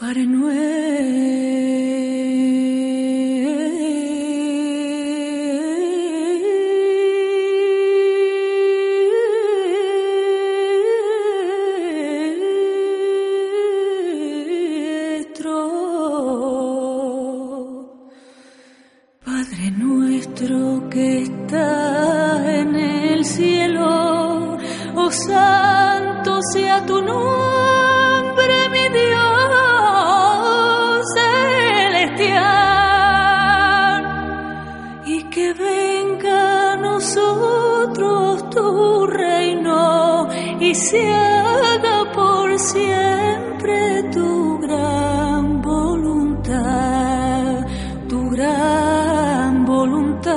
Padre nuestro, Padre nuestro que estás en el cielo, oh santo sea tu nombre, haga por siempre tu gran voluntad, tu gran voluntad.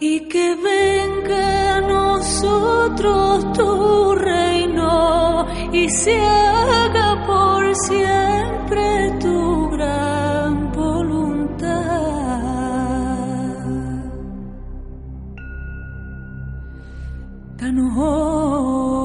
Y que venga a nosotros tu reino y se haga por siempre Danos hoy.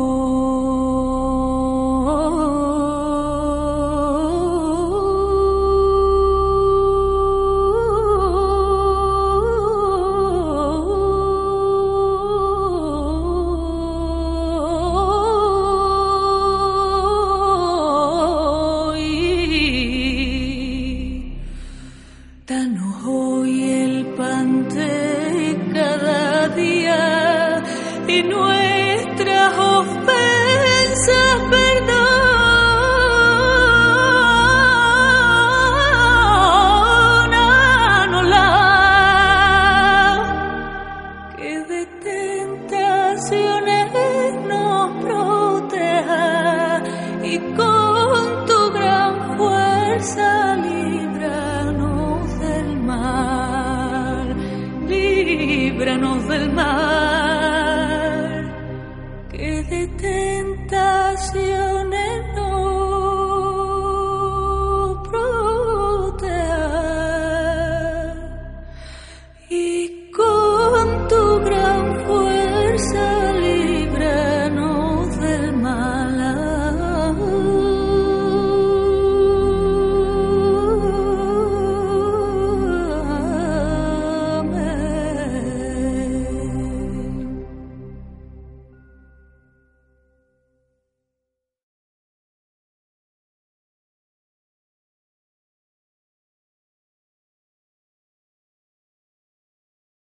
Nuestras ofensas perdónanosla que de tentaciones nos proteja y con tu gran fuerza líbranos del mal, líbranos del mal, tentaciones no.